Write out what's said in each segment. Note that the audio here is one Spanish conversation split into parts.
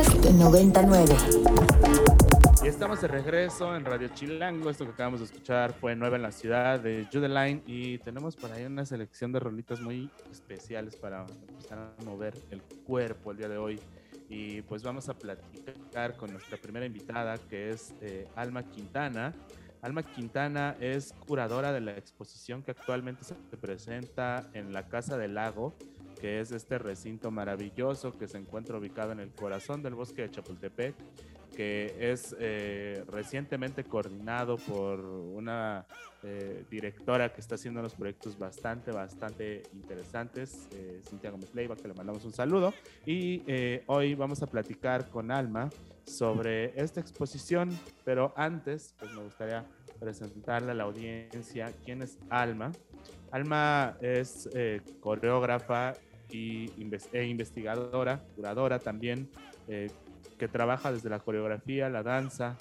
Podcast 99. Y estamos de regreso en Radio Chilango. Esto que acabamos de escuchar fue Nueva en la Ciudad de Judeline y tenemos por ahí una selección de rolitas muy especiales para empezar a mover el cuerpo el día de hoy. Y pues vamos a platicar con nuestra primera invitada que es eh, Alma Quintana. Alma Quintana es curadora de la exposición que actualmente se presenta en la Casa del Lago, que es este recinto maravilloso que se encuentra ubicado en el corazón del bosque de Chapultepec que es eh, recientemente coordinado por una eh, directora que está haciendo unos proyectos bastante, bastante interesantes, eh, Cintia Gómez Leiva, que le mandamos un saludo. Y hoy vamos a platicar con Alma sobre esta exposición, pero antes, pues me gustaría presentarle a la audiencia quién es Alma. Alma es coreógrafa e investigadora, curadora también, que trabaja desde la coreografía, la danza,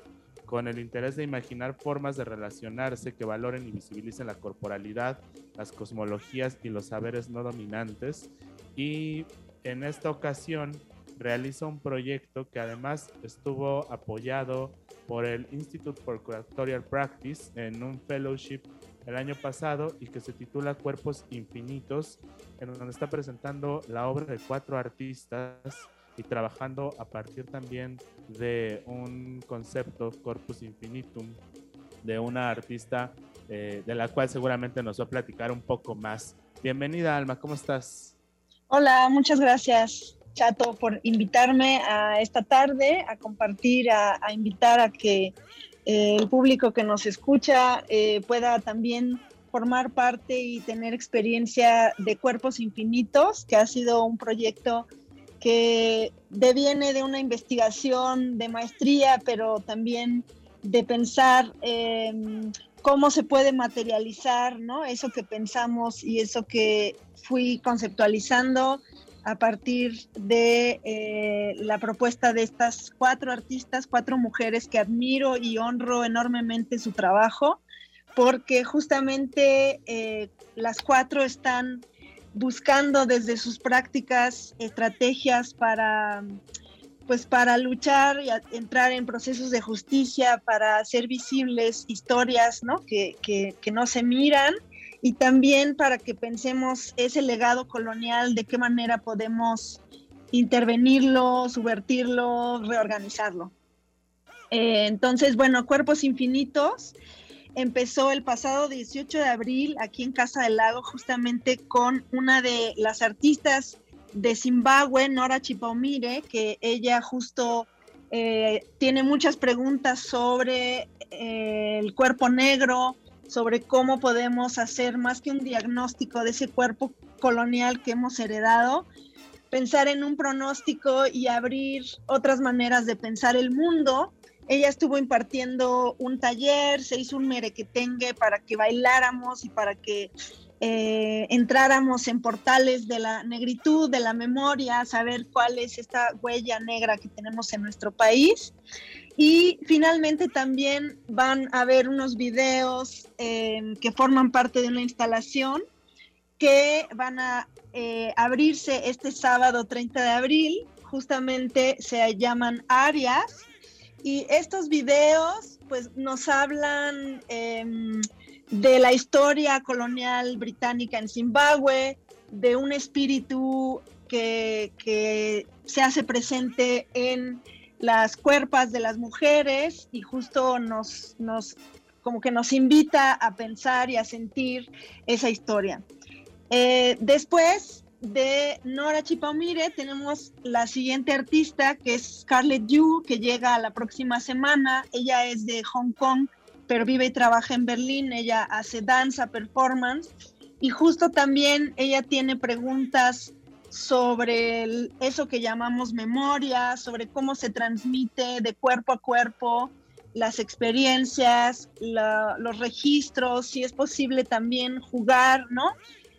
con el interés de imaginar formas de relacionarse que valoren y visibilicen la corporalidad, las cosmologías y los saberes no dominantes. Y en esta ocasión realiza un proyecto que además estuvo apoyado por el Institute for Curatorial Practice en un fellowship el año pasado y que se titula Cuerpos Infinitos, en donde está presentando la obra de cuatro artistas y trabajando a partir también de un concepto, Corpus Infinitum, de una artista eh, de la cual seguramente nos va a platicar un poco más. Bienvenida, Alma, ¿cómo estás? Hola, muchas gracias, Chato, por invitarme a esta tarde, a compartir, a, invitar a que eh, el público que nos escucha eh, pueda también formar parte y tener experiencia de Cuerpos Infinitos, que ha sido un proyecto que deviene de una investigación de maestría, pero también de pensar em, cómo se puede materializar, ¿no? Eso que pensamos y eso que fui conceptualizando a partir de eh, la propuesta de estas cuatro artistas, cuatro mujeres que admiro y honro enormemente su trabajo, porque justamente eh, las cuatro están buscando desde sus prácticas estrategias para pues para luchar y entrar en procesos de justicia, para hacer visibles historias ¿no? Que, que, no se miran y también para que pensemos ese legado colonial, de qué manera podemos intervenirlo, subvertirlo, reorganizarlo. Eh, entonces, bueno, Cuerpos Infinitos empezó el pasado 18 de abril aquí en Casa del Lago, justamente con una de las artistas de Zimbabue, Nora Chipaumire, que ella justo eh, tiene muchas preguntas sobre eh, el cuerpo negro, sobre cómo podemos hacer más que un diagnóstico de ese cuerpo colonial que hemos heredado, pensar en un pronóstico y abrir otras maneras de pensar el mundo. Ella estuvo impartiendo un taller, se hizo un merequetengue para que bailáramos y para que eh, entráramos en portales de la negritud, de la memoria, saber cuál es esta huella negra que tenemos en nuestro país. Y finalmente también van a ver unos videos eh, que forman parte de una instalación que van a eh, abrirse este sábado 30 de abril. Justamente se llaman Arias y estos videos pues nos hablan em, de la historia colonial británica en Zimbabue, de un espíritu que, se hace presente en las cuerpas de las mujeres y justo nos, nos, como que nos invita a pensar y a sentir esa historia. Eh, después de Nora Chipamire tenemos la siguiente artista que es Scarlett Yu, que llega la próxima semana. Ella es de Hong Kong, pero vive y trabaja en Berlín. Ella hace danza, performance y justo también ella tiene preguntas sobre eso que llamamos memoria, sobre cómo se transmite de cuerpo a cuerpo las experiencias, los registros, si es posible también jugar, ¿no?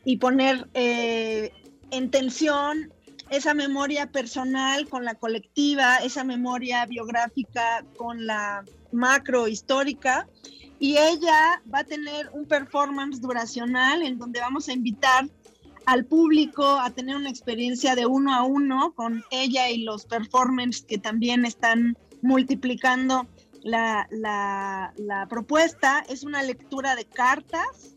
Y poner eh, en tensión esa memoria personal con la colectiva, esa memoria biográfica con la macro histórica. Y ella va a tener un performance duracional en donde vamos a invitar al público a tener una experiencia de uno a uno con ella y los performers que también están multiplicando la, la, propuesta. Es una lectura de cartas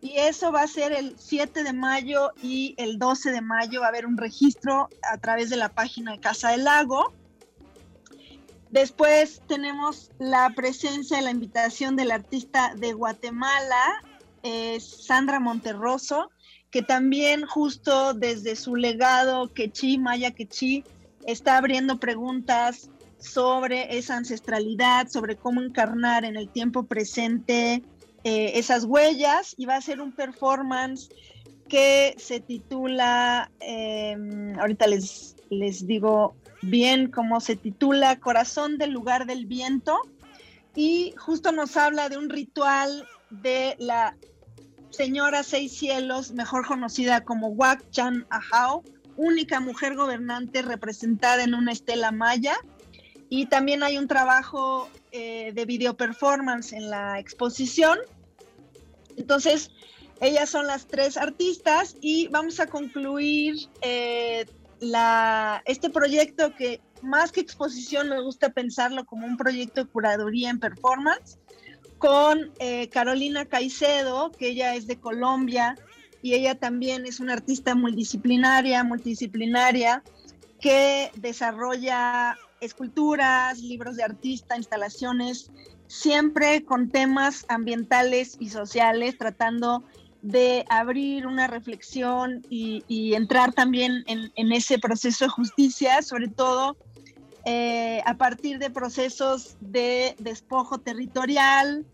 y eso va a ser el 7 de mayo y el 12 de mayo va a haber un registro a través de la página de Casa del Lago. Después tenemos la presencia y la invitación del artista de Guatemala, Sandra Monterroso, que también justo desde su legado Quechí, Maya Quechí, está abriendo preguntas sobre esa ancestralidad, sobre cómo encarnar en el tiempo presente eh, esas huellas y va a ser un performance que se titula, em, ahorita les, les digo bien cómo se titula, Corazón del lugar del viento y justo nos habla de un ritual de la señora Seis Cielos, mejor conocida como Wak Chan Ahau, única mujer gobernante representada en una estela maya. Y también hay un trabajo eh, de video performance en la exposición. Entonces, ellas son las tres artistas y vamos a concluir eh, este proyecto que más que exposición me gusta pensarlo como un proyecto de curaduría en performance con eh, Carolina Caicedo, que ella es de Colombia y ella también es una artista multidisciplinaria, multidisciplinaria, que desarrolla esculturas, libros de artista, instalaciones, siempre con temas ambientales y sociales, tratando de abrir una reflexión y, entrar también en, ese proceso de justicia, sobre todo eh, a partir de procesos de despojo territorial.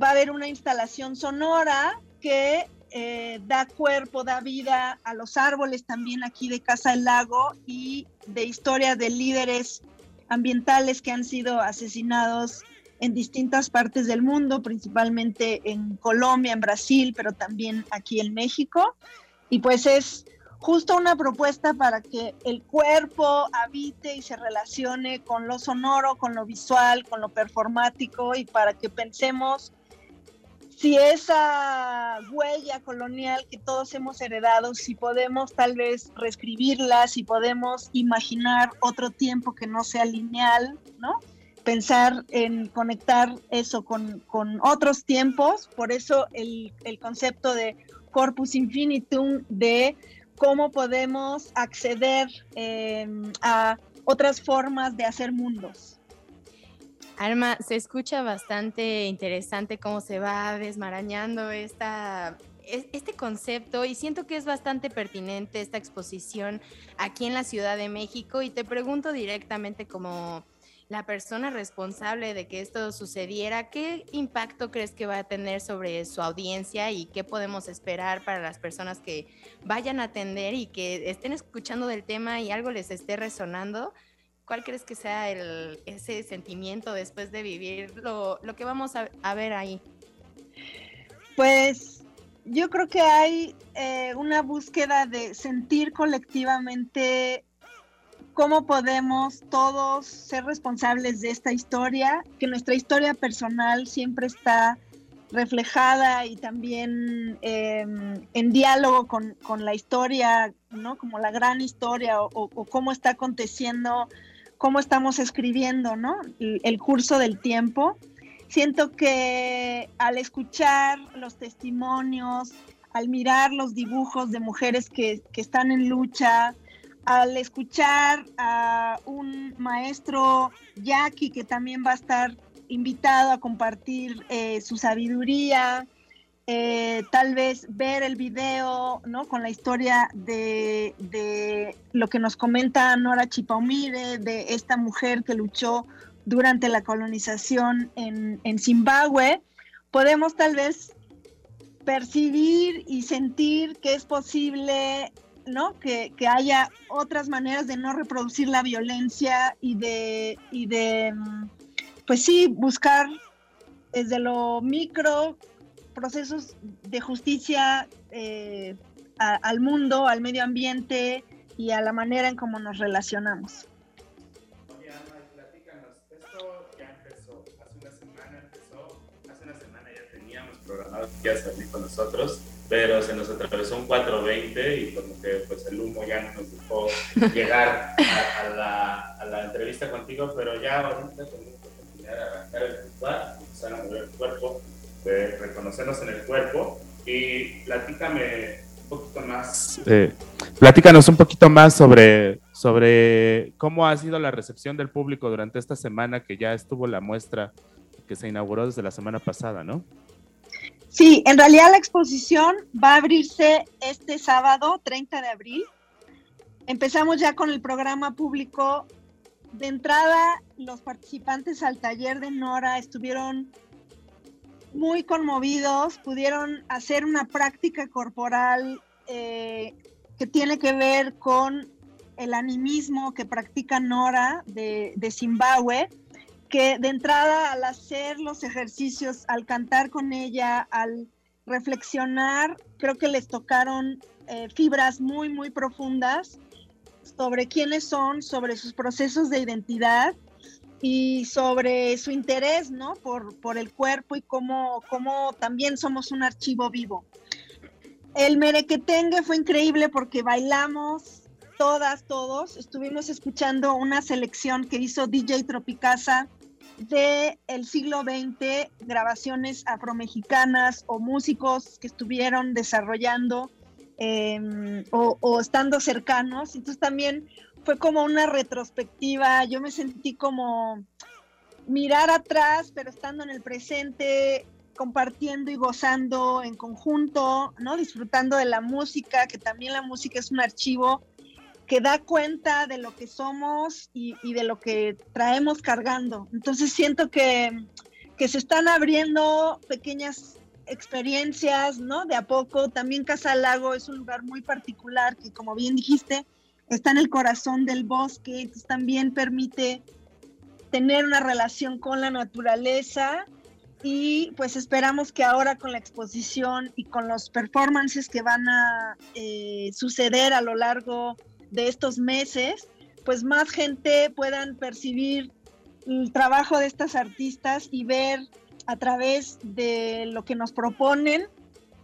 Va a haber una instalación sonora que eh, da cuerpo, da vida a los árboles también aquí de Casa del Lago y de historia de líderes ambientales que han sido asesinados en distintas partes del mundo, principalmente en Colombia, en Brasil, pero también aquí en México. Y pues es justo una propuesta para que el cuerpo habite y se relacione con lo sonoro, con lo visual, con lo performático y para que pensemos si esa huella colonial que todos hemos heredado, si podemos tal vez reescribirla, si podemos imaginar otro tiempo que no sea lineal, ¿no? Pensar en conectar eso con, con otros tiempos, por eso el, el concepto de corpus infinitum de cómo podemos acceder em, a otras formas de hacer mundos. Alma, se escucha bastante interesante cómo se va desmarañando esta, este concepto y siento que es bastante pertinente esta exposición aquí en la Ciudad de México y te pregunto directamente como la persona responsable de que esto sucediera, ¿qué impacto crees que va a tener sobre su audiencia y qué podemos esperar para las personas que vayan a atender y que estén escuchando del tema y algo les esté resonando? ¿Cuál crees que sea ese sentimiento después de vivir lo, que vamos a, ver ahí? Pues yo creo que hay eh, una búsqueda de sentir colectivamente cómo podemos todos ser responsables de esta historia, que nuestra historia personal siempre está reflejada y también em, en diálogo con, la historia, ¿no? Como la gran historia o, cómo está aconteciendo, cómo estamos escribiendo, ¿no? El, curso del tiempo. Siento que al escuchar los testimonios, al mirar los dibujos de mujeres que, que están en lucha, al escuchar a un maestro Jackie que también va a estar invitado a compartir eh, su sabiduría, eh, tal vez ver el video ¿no? con la historia de, de, lo que nos comenta Nora Chipaumire, de esta mujer que luchó durante la colonización en, en Zimbabue, podemos tal vez percibir y sentir que es posible ¿no? Que, haya otras maneras de no reproducir la violencia y de, y de mm, pues sí, buscar desde lo micro procesos de justicia eh, al mundo, al medio ambiente y a la manera en cómo nos relacionamos. Programado que ya salir con nosotros pero se nos atravesó un 420 y como que pues el humo ya no nos dejó llegar a, la, a, la, entrevista contigo, pero ya ahorita tenemos la oportunidad de arrancar el ritual, empezar a mover el cuerpo, de reconocernos en el cuerpo y platícame un poquito más. Eh, platícanos un poquito más sobre, sobre cómo ha sido la recepción del público durante esta semana que ya estuvo la muestra que se inauguró desde la semana pasada, ¿no? Sí, en realidad la exposición va a abrirse este sábado, 30 de abril. Empezamos ya con el programa público. De entrada, los participantes al taller de Nora estuvieron muy conmovidos, pudieron hacer una práctica corporal eh, que tiene que ver con el animismo que practica Nora de, de Zimbabue que de entrada al hacer los ejercicios, al cantar con ella, al reflexionar, creo que les tocaron eh, fibras muy, muy profundas sobre quiénes son, sobre sus procesos de identidad y sobre su interés, ¿no? Por, por el cuerpo y cómo, cómo también somos un archivo vivo. El merequetengue fue increíble porque bailamos todas, todos. Estuvimos escuchando una selección que hizo DJ Tropicasa del el siglo XX, grabaciones afromexicanas o músicos que estuvieron desarrollando em, o, estando cercanos. Entonces también fue como una retrospectiva, yo me sentí como mirar atrás, pero estando en el presente, compartiendo y gozando en conjunto, ¿no? Disfrutando de la música, que también la música es un archivo que da cuenta de lo que somos y, de lo que traemos cargando. Entonces siento que, que, se están abriendo pequeñas experiencias, ¿no? De a poco. También Casa Lago es un lugar muy particular que, como bien dijiste, está en el corazón del bosque, entonces también permite tener una relación con la naturaleza y pues esperamos que ahora con la exposición y con los performances que van a eh, suceder a lo largo de estos meses, pues más gente puedan percibir el trabajo de estas artistas y ver a través de lo que nos proponen,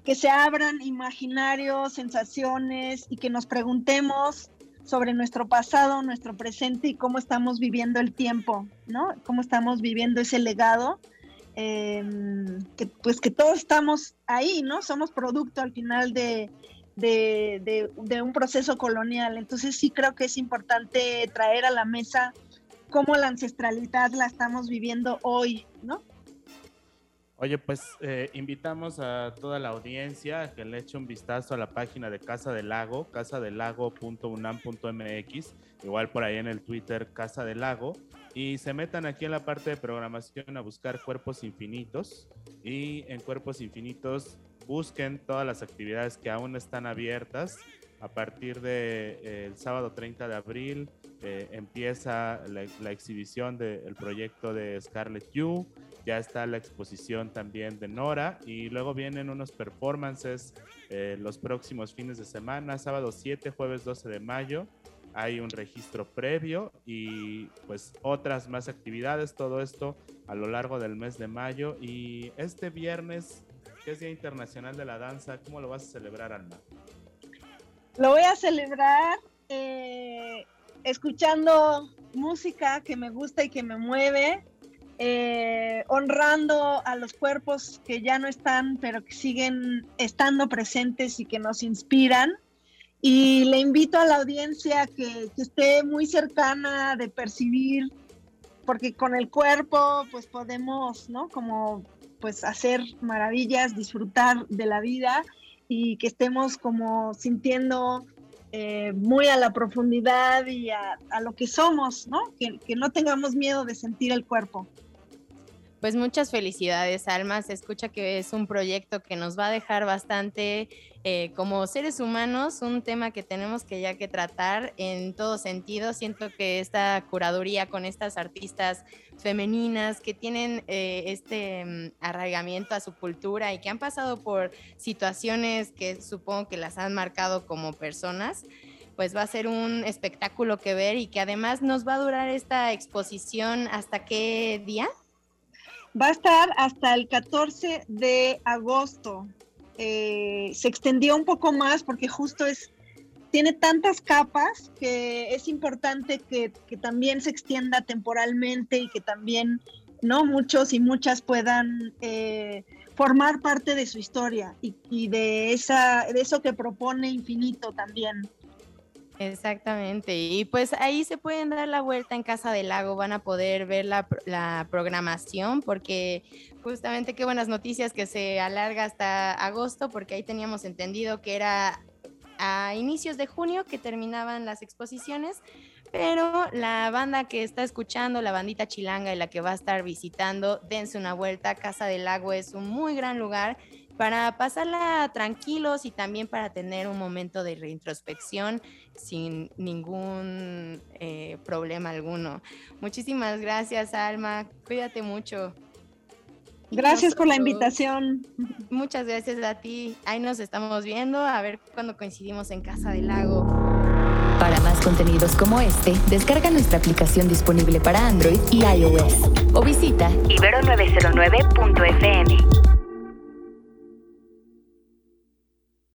que se abran imaginarios, sensaciones y que nos preguntemos sobre nuestro pasado, nuestro presente y cómo estamos viviendo el tiempo, ¿no? Cómo estamos viviendo ese legado. Em, que pues que todos estamos ahí, ¿no? Somos producto al final de, de, un proceso colonial. Entonces sí creo que es importante traer a la mesa cómo la ancestralidad la estamos viviendo hoy, ¿no? Oye, pues eh, invitamos a toda la audiencia a que le eche un vistazo a la página de Casa del Lago, casadelago.unam.mx, igual por ahí en el Twitter Casa del Lago, y se metan aquí en la parte de programación a buscar Cuerpos Infinitos. Y en Cuerpos Infinitos busquen todas las actividades que aún están abiertas. A partir del de, eh, sábado 30 de abril eh, empieza la, exhibición del proyecto de Scarlett Yu, ya está la exposición también de Nora y luego vienen unos performances eh, los próximos fines de semana, sábado 7, jueves 12 de mayo. Hay un registro previo y pues otras más actividades, todo esto a lo largo del mes de mayo y este viernes es Día Internacional de la Danza, ¿cómo lo vas a celebrar, Alma? Lo voy a celebrar eh, escuchando música que me gusta y que me mueve, eh, honrando a los cuerpos que ya no están, pero que siguen estando presentes y que nos inspiran. Y le invito a la audiencia que, que esté muy cercana de percibir, porque con el cuerpo pues podemos, ¿no? Como pues hacer maravillas, disfrutar de la vida y que estemos como sintiendo eh, muy a la profundidad y a, lo que somos, ¿no? Que, que no tengamos miedo de sentir el cuerpo. Pues muchas felicidades, Alma. Se escucha que es un proyecto que nos va a dejar bastante eh, como seres humanos, un tema que tenemos que ya que tratar en todo sentido. Siento que esta curaduría con estas artistas femeninas que tienen eh, este mm, arraigamiento a su cultura y que han pasado por situaciones que supongo que las han marcado como personas, pues va a ser un espectáculo que ver y que además nos va a durar esta exposición hasta qué día? Va a estar hasta el 14 de agosto. eh, se extendió un poco más porque justo es, tiene tantas capas que es importante que, también se extienda temporalmente y que también no muchos y muchas puedan eh, formar parte de su historia y, de, esa, de eso que propone Infinito también. Exactamente, y pues ahí se pueden dar la vuelta en Casa del Lago, van a poder ver la, la, programación, porque justamente qué buenas noticias que se alarga hasta agosto, porque ahí teníamos entendido que era a inicios de junio que terminaban las exposiciones, pero la banda que está escuchando, la bandita chilanga y la que va a estar visitando, dense una vuelta, Casa del Lago es un muy gran lugar para pasarla tranquilos y también para tener un momento de reintrospección sin ningún eh, problema alguno. Muchísimas gracias, Alma. Cuídate mucho. Gracias por la invitación. Muchas gracias a ti. Ahí nos estamos viendo, a ver cuándo coincidimos en Casa del Lago. Para más contenidos como este, descarga nuestra aplicación disponible para Android y iOS o visita ibero909.fm.